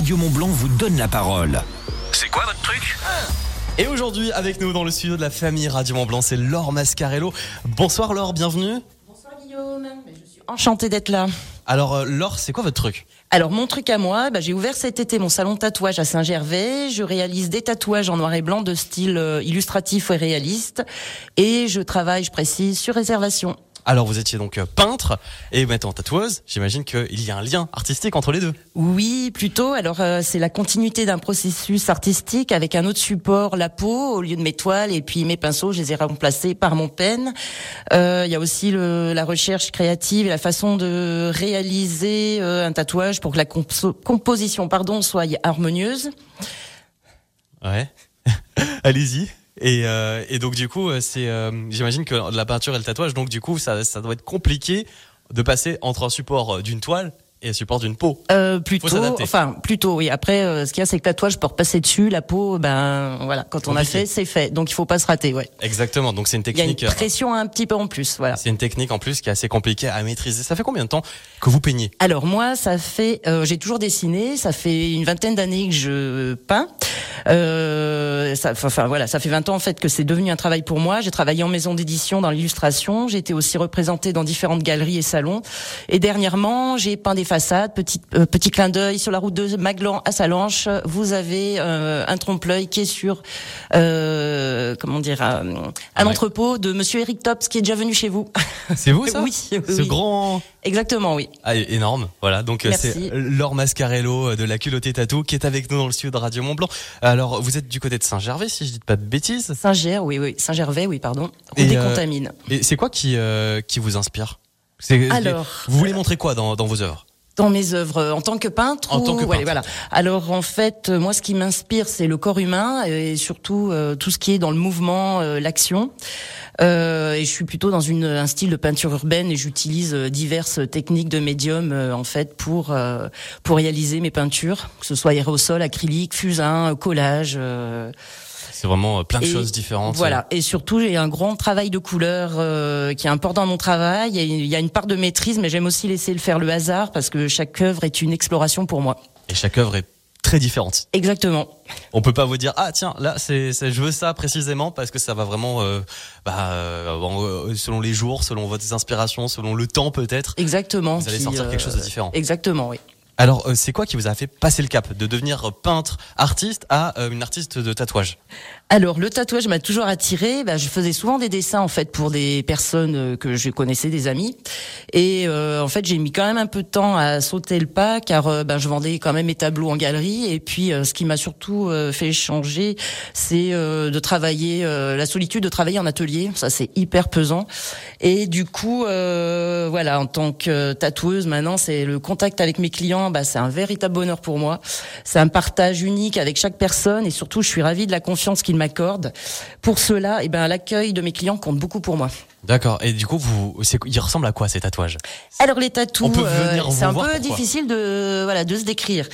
Radio Mont Blanc vous donne la parole. C'est quoi votre truc? Et aujourd'hui, avec nous dans le studio de la famille Radio Mont Blanc, c'est Laure Mascarello. Bonsoir Laure, bienvenue. Bonsoir Guillaume, je suis enchantée d'être là. Alors euh, Laure, c'est quoi votre truc? Alors mon truc à moi, bah, j'ai ouvert cet été mon salon de tatouage à Saint-Gervais. Je réalise des tatouages en noir et blanc de style euh, illustratif et réaliste. Et je travaille, je précise, sur réservation. Alors vous étiez donc euh, peintre et maintenant tatoueuse. J'imagine qu'il y a un lien artistique entre les deux. Oui, plutôt. Alors euh, c'est la continuité d'un processus artistique avec un autre support, la peau, au lieu de mes toiles et puis mes pinceaux, je les ai remplacés par mon pen. Euh, Il y a aussi le, la recherche créative et la façon de réaliser euh, un tatouage pour que la compo- composition, pardon, soit harmonieuse. Ouais. Allez-y. Et, euh, et donc du coup, euh, c'est, euh, j'imagine que la peinture et le tatouage, donc du coup, ça, ça doit être compliqué de passer entre un support euh, d'une toile et un support d'une peau. Euh, plutôt, enfin plutôt, oui. Après, euh, ce qu'il y a, c'est que le tatouage, je peux repasser dessus, la peau, ben voilà, quand on a fait, c'est fait. Donc il faut pas se rater, ouais. Exactement. Donc c'est une Il y a une technique. euh, pression un petit peu en plus, voilà. C'est une technique en plus qui est assez compliquée à maîtriser. Ça fait combien de temps que vous peignez? Alors moi, ça fait, euh, j'ai toujours dessiné, ça fait une vingtaine d'années que je peins. Euh, enfin voilà, ça fait 20 ans en fait que c'est devenu un travail pour moi. J'ai travaillé en maison d'édition dans l'illustration, j'ai été aussi représentée dans différentes galeries et salons. Et dernièrement, j'ai peint des façades. Petit euh, petit clin d'œil sur la route de Maglan à Salanches, vous avez euh, un trompe-l'œil qui est sur euh, comment dire un, Ouais. entrepôt de Monsieur Eric Tops qui est déjà venu chez vous. C'est vous ça Oui, Ce oui. grand Exactement, oui. ah, énorme. Voilà. Donc euh, c'est Laure Mascarello euh, de la culottée tatou qui est avec nous dans le studio de Radio Mont Blanc. Alors vous êtes du côté de Saint-Gervais si je dis pas de bêtises. Saint-Ger, oui, oui. Saint-Gervais, oui, pardon. On euh, décontamine. Et c'est quoi qui euh, qui vous inspire? Alors, vous voulez montrer quoi dans, dans vos œuvres? Dans mes œuvres, en tant que peintre En ou- tant que ouais, peintre. voilà. Alors, en fait, euh, moi, ce qui m'inspire, c'est le corps humain et surtout euh, tout ce qui est dans le mouvement, euh, l'action. Euh, et je suis plutôt dans une, un style de peinture urbaine et j'utilise euh, diverses techniques de médium euh, en fait pour euh, pour réaliser mes peintures, que ce soit aérosol, acrylique, fusain, collage. Euh, C'est vraiment euh, plein de Et choses différentes. Voilà. Et surtout, j'ai un grand travail de couleur euh, qui est important dans mon travail. Il y a une part de maîtrise, mais j'aime aussi laisser le faire le hasard parce que chaque œuvre est une exploration pour moi. Et chaque œuvre est très différente. Exactement. On peut pas vous dire ah tiens là c'est je veux ça précisément parce que ça va vraiment euh, bah, euh, euh, selon les jours, selon votre inspiration, selon le temps peut-être. Exactement. Vous allez sortir quelque chose de différent. Exactement, oui. Alors euh, c'est quoi qui vous a fait passer le cap de devenir peintre artiste à euh, une artiste de tatouage? Alors le tatouage m'a toujours attiré. Bah, je faisais souvent des dessins en fait pour des personnes euh, que je connaissais, des amis. Et euh, en fait j'ai mis quand même un peu de temps à sauter le pas car euh, bah, je vendais quand même mes tableaux en galerie. Et puis ce qui m'a surtout fait changer, c'est de travailler la solitude, de travailler en atelier. Ça c'est hyper pesant. Et du coup voilà en tant que tatoueuse maintenant c'est le contact avec mes clients. Bah, c'est un véritable bonheur pour moi. C'est un partage unique avec chaque personne et surtout je suis ravie de la confiance qu'ils m'accordent. Pour cela, eh ben l'accueil de mes clients compte beaucoup pour moi. D'accord. Et du coup vous il ressemble à quoi ces tatouages? Alors les tatous, euh, c'est un peu difficile de voilà de se décrire,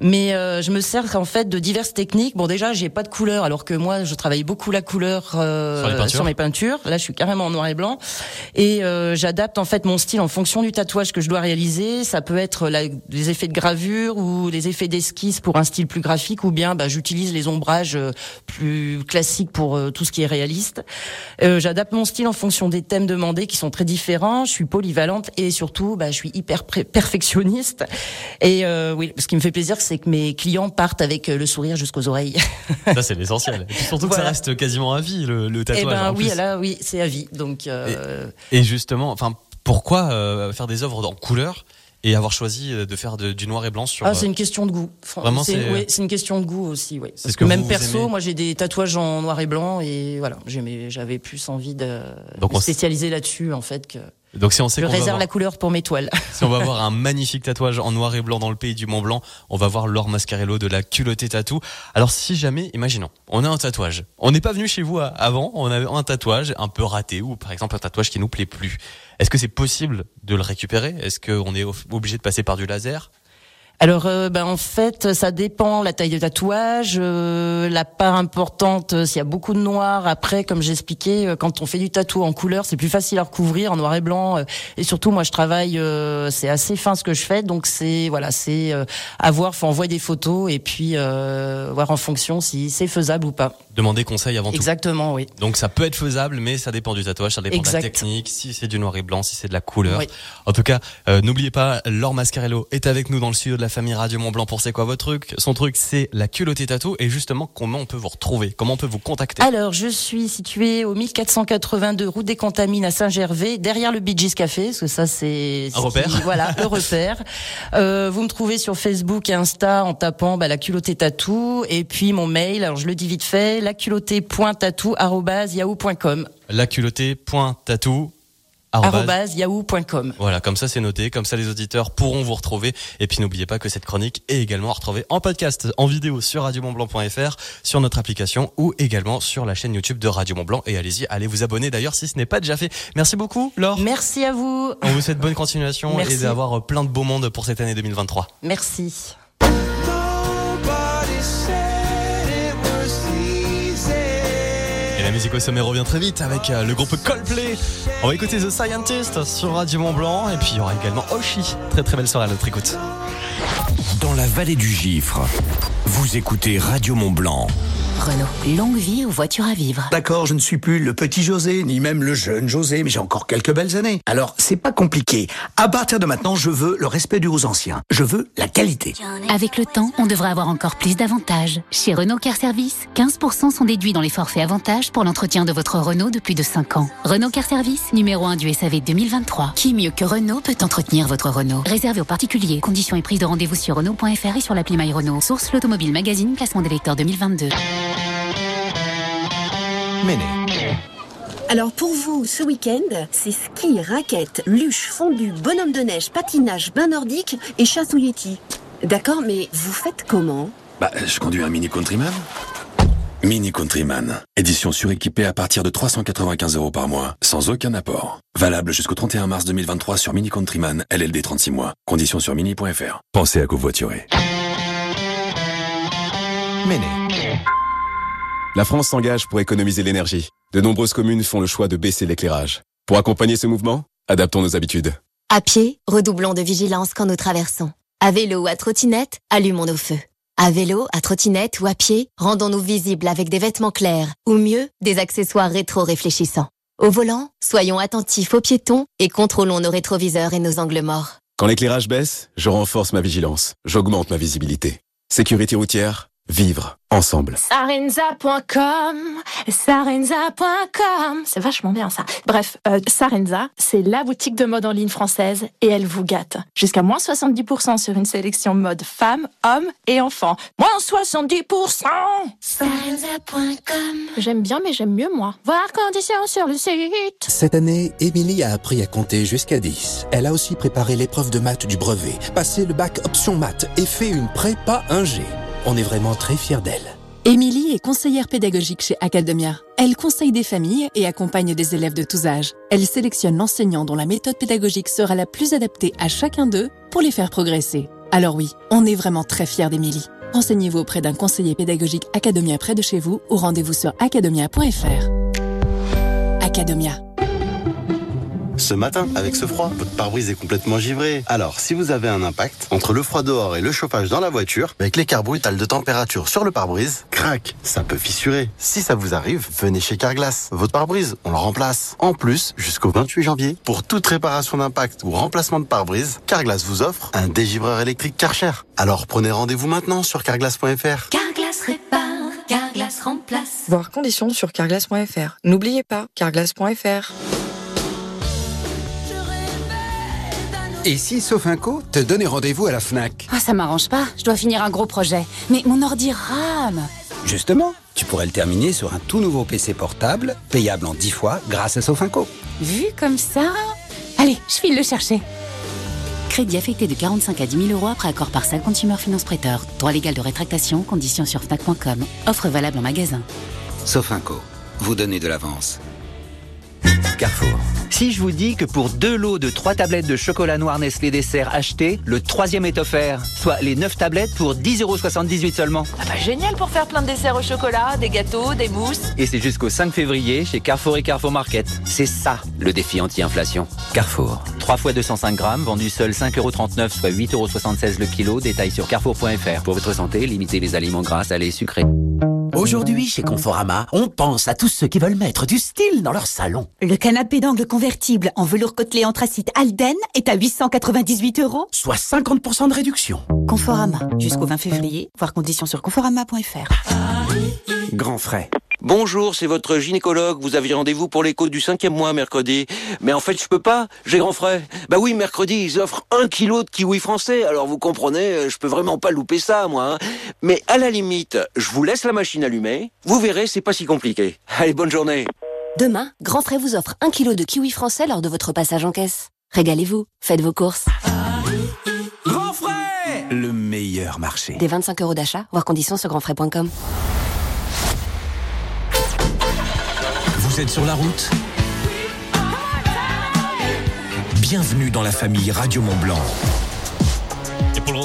mais euh, je me sers en fait de diverses techniques. Bon déjà j'ai pas de couleur alors que moi je travaille beaucoup la couleur euh, Sur mes peintures. Là je suis carrément en noir et blanc et euh, j'adapte en fait mon style en fonction du tatouage que je dois réaliser. Ça peut être la, les effets de gravure ou les effets d'esquisse pour un style plus graphique ou bien bah, j'utilise les ombrages plus classiques pour tout ce qui est réaliste. J'adapte mon style en fonction des thèmes demandés qui sont très différents. Je suis polyvalente et surtout, bah, je suis hyper perfectionniste. Et euh, oui, ce qui me fait plaisir, c'est que mes clients partent avec euh, le sourire jusqu'aux oreilles. Ça c'est l'essentiel. Surtout que ça reste quasiment à vie le, le tatouage. ben en oui, plus. là, oui, c'est à vie. Donc euh, Et justement, enfin pourquoi euh, faire des œuvres en couleur? Et avoir choisi euh, de faire de- du noir et blanc sur ah, euh, c'est une question de goût. Vraiment, c'est une question de goût aussi, oui. C'est Parce ce que même vous perso, aimez. moi j'ai des tatouages en noir et blanc et voilà, j'avais plus envie de Donc, me spécialiser là-dessus en fait que Donc si on sait je réserve avoir- la couleur pour mes toiles. Si on va voir un magnifique tatouage en noir et blanc dans le pays du Mont Blanc, on va voir Laure Mascarello de la culottée tatou. Alors si jamais, imaginons, on a un tatouage. On n'est pas venu chez vous avant, on a un tatouage un peu raté ou par exemple un tatouage qui nous plaît plus. Est-ce que c'est possible de le récupérer? Est-ce qu'on est ob- obligé de passer par du laser? Alors, euh, ben en fait, ça dépend la taille de tatouage, euh, la part importante. euh, S'il y a beaucoup de noir, après, comme j'expliquais, quand on fait du tatou en couleur, c'est plus facile à recouvrir en noir et blanc. et surtout, moi, je travaille, c'est assez fin ce que je fais, donc c'est voilà, c'est à voir. Faut envoyer des photos et puis voir en fonction si c'est faisable ou pas. Demander conseil avant tout. Exactement, oui. Donc ça peut être faisable, mais ça dépend du tatouage, ça dépend de la technique, si c'est du noir et blanc, si c'est de la couleur. Oui. En tout cas, euh, n'oubliez pas, Laure Mascarello est avec nous dans le studio de la famille Radio Mont Blanc pour C'est quoi votre truc? Son truc, c'est la culottée tatou. Et justement, comment on peut vous retrouver? Comment on peut vous contacter? Alors, je suis située au 1482 route des Contamines à Saint-Gervais, derrière le Gees Café, parce que ça c'est Un repère. Voilà, le repère. Euh, vous me trouvez sur Facebook et Insta en tapant bah, la culottée tatou et puis mon mail. Alors je le dis vite fait, la yahoo.com La culottée.tatou. arrobase- arrobase yahoo.com. Voilà, comme ça c'est noté, comme ça les auditeurs pourront vous retrouver. Et puis n'oubliez pas que cette chronique est également à retrouver en podcast, en vidéo sur radiomontblanc.fr, sur notre application ou également sur la chaîne YouTube de Radio Mont Blanc. Et allez-y, allez vous abonner d'ailleurs si ce n'est pas déjà fait. Merci beaucoup Laure. Merci à vous. On vous souhaite bonne continuation Merci. et d'avoir plein de beau monde pour cette année 2023. Merci. La musique au sommet revient très vite avec euh, le groupe Coldplay. On va écouter The Scientist sur Radio Mont Blanc et puis il y aura également Oshi. Très très belle soirée à notre écoute. Dans la vallée du Gifre, vous écoutez Radio Mont Blanc. Renault, longue vie aux voitures à vivre. D'accord, je ne suis plus le petit José, ni même le jeune José, mais j'ai encore quelques belles années. Alors, c'est pas compliqué. À partir de maintenant, je veux le respect dû aux anciens. Je veux la qualité. Avec le temps, on devrait avoir encore plus d'avantages. Chez Renault Car Service, 15% sont déduits dans les forfaits avantages pour l'entretien de votre Renault de plus de 5 ans. Renault Car Service, numéro 1 du SAV 2023. Qui mieux que Renault peut entretenir votre Renault? Réservé aux particuliers. Conditions et prise de rendez-vous sur Renault.fr et sur l'appli My Renault. Source l'Automobile Magazine, classement des lecteurs 2022. Alors pour vous, ce week-end, c'est ski, raquettes, luge, fondue, bonhomme de neige, patinage, bain nordique et chasse au Yeti. D'accord, mais vous faites comment Bah, je conduis un Mini Countryman. Mini Countryman, édition suréquipée à partir de 395 euros par mois, sans aucun apport. Valable jusqu'au 31 mars 2023 sur Mini Countryman, LLD 36 mois. Conditions sur mini.fr. Pensez à covoiturer. La France s'engage pour économiser l'énergie. De nombreuses communes font le choix de baisser l'éclairage. Pour accompagner ce mouvement, adaptons nos habitudes. À pied, redoublons de vigilance quand nous traversons. À vélo ou à trottinette, allumons nos feux. À vélo, à trottinette ou à pied, rendons-nous visibles avec des vêtements clairs, ou mieux, des accessoires rétro-réfléchissants. Au volant, soyons attentifs aux piétons et contrôlons nos rétroviseurs et nos angles morts. Quand l'éclairage baisse, je renforce ma vigilance. J'augmente ma visibilité. Sécurité routière, vivre ensemble. Sarenza.com, Sarenza.com, c'est vachement bien ça. Bref, euh, Sarenza, c'est la boutique de mode en ligne française et elle vous gâte. Jusqu'à moins 70% sur une sélection mode femmes, hommes et enfants. Moins 70% Sarenza.com J'aime bien mais j'aime mieux moi. Voir conditions sur le site. Cette année, Émilie a appris à compter jusqu'à 10. Elle a aussi préparé l'épreuve de maths du brevet, passé le bac option maths et fait une prépa 1G. On est vraiment très fiers d'elle. Émilie est conseillère pédagogique chez Academia. Elle conseille des familles et accompagne des élèves de tous âges. Elle sélectionne l'enseignant dont la méthode pédagogique sera la plus adaptée à chacun d'eux pour les faire progresser. Alors oui, on est vraiment très fiers d'Émilie. Renseignez-vous auprès d'un conseiller pédagogique Academia près de chez vous ou rendez-vous sur academia.fr. Academia. Ce matin, avec ce froid, votre pare-brise est complètement givré. Alors, si vous avez un impact entre le froid dehors et le chauffage dans la voiture, avec l'écart brutal de température sur le pare-brise, crac, ça peut fissurer. Si ça vous arrive, venez chez Carglass. Votre pare-brise, on le remplace. En plus, jusqu'au 28 janvier, pour toute réparation d'impact ou remplacement de pare-brise, Carglass vous offre un dégivreur électrique Karcher. Alors prenez rendez-vous maintenant sur carglass.fr. Carglass répare, Carglass remplace. Voir conditions sur carglass.fr. N'oubliez pas, carglass.fr. Et si Sofinco te donnait rendez-vous à la FNAC Ah, ça m'arrange pas, je dois finir un gros projet. Mais mon ordi rame Justement, tu pourrais le terminer sur un tout nouveau PC portable, payable en 10 fois grâce à Sofinco. Vu comme ça? Allez, je file le chercher. Crédit affecté de 45 à 10 000 euros après accord par Sale Consumer Finance Prêteur. Droit légal de rétractation, conditions sur fnac.com. Offre valable en magasin. Sofinco, vous donnez de l'avance. Carrefour. Si je vous dis que pour deux lots de trois tablettes de chocolat noir Nestlé dessert achetés, le troisième est offert, soit les 9 tablettes pour 10,78€ seulement. Ah bah génial pour faire plein de desserts au chocolat, des gâteaux, des mousses. Et c'est jusqu'au 5 février chez Carrefour et Carrefour Market. C'est ça le défi anti-inflation. Carrefour. 3 fois 205 grammes, vendu seul 5,39€, soit 8,76€ le kilo. Détail sur carrefour.fr. Pour votre santé, limitez les aliments gras, salés et sucrés. Aujourd'hui, chez Conforama, on pense à tous ceux qui veulent mettre du style dans leur salon. Le canapé d'angle convertible en velours côtelé anthracite Alden est à 898 euros. Soit 50% de réduction. Conforama, jusqu'au 20 février, voir conditions sur conforama.fr. Grand frais. Bonjour, c'est votre gynécologue. Vous aviez rendez-vous pour l'écho du cinquième mois mercredi. Mais en fait, je peux pas. J'ai grand frais. Bah oui, mercredi, ils offrent un kilo de kiwi français. Alors vous comprenez, je peux vraiment pas louper ça, moi. hein. Mais à la limite, je vous laisse la machine allumée. Vous verrez, c'est pas si compliqué. Allez, bonne journée. Demain, Grand Frais vous offre un kilo de kiwi français lors de votre passage en caisse. Régalez-vous, faites vos courses. Grand frais Le meilleur marché. Des 25 euros d'achat, voir conditions sur grandfrais.com. Vous êtes sur la route Bienvenue dans la famille Radio Mont Blanc. Et pour le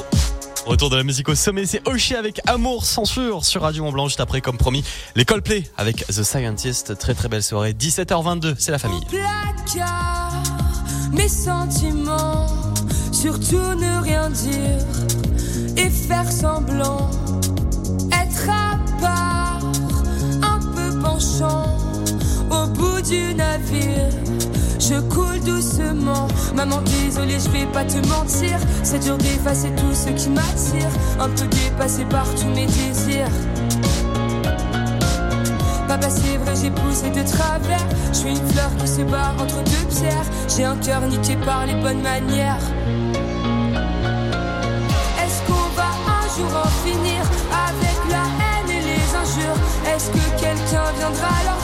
retour de la musique au sommet, c'est Oshi avec Amour Censure sur Radio Mont Blanc. Juste après, comme promis, les Coldplay avec The Scientist. Très très belle soirée. 17h22, c'est la famille. placard mes sentiments, surtout ne rien dire et faire semblant, bout du navire. Je coule doucement, maman désolée je vais pas te mentir. C'est dur d'effacer tout ce qui m'attire. Un peu dépassé par tous mes désirs. Papa c'est vrai j'ai poussé de travers. Je suis une fleur qui se bat entre deux pierres. J'ai un cœur niqué par les bonnes manières. Est-ce qu'on va un jour en finir Avec la haine et les injures? Est-ce que quelqu'un viendra leur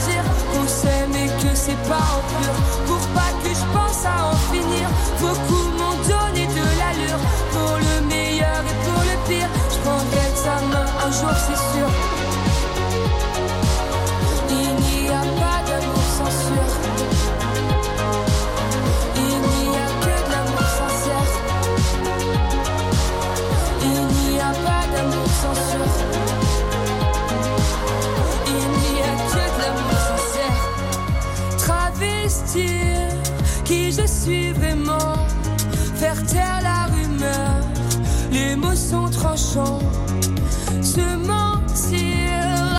c'est pas en pur. Pour pas que je pense à en finir Beaucoup m'ont donné de l'allure. Pour le meilleur et pour le pire Je prendrai sa main un jour c'est sûr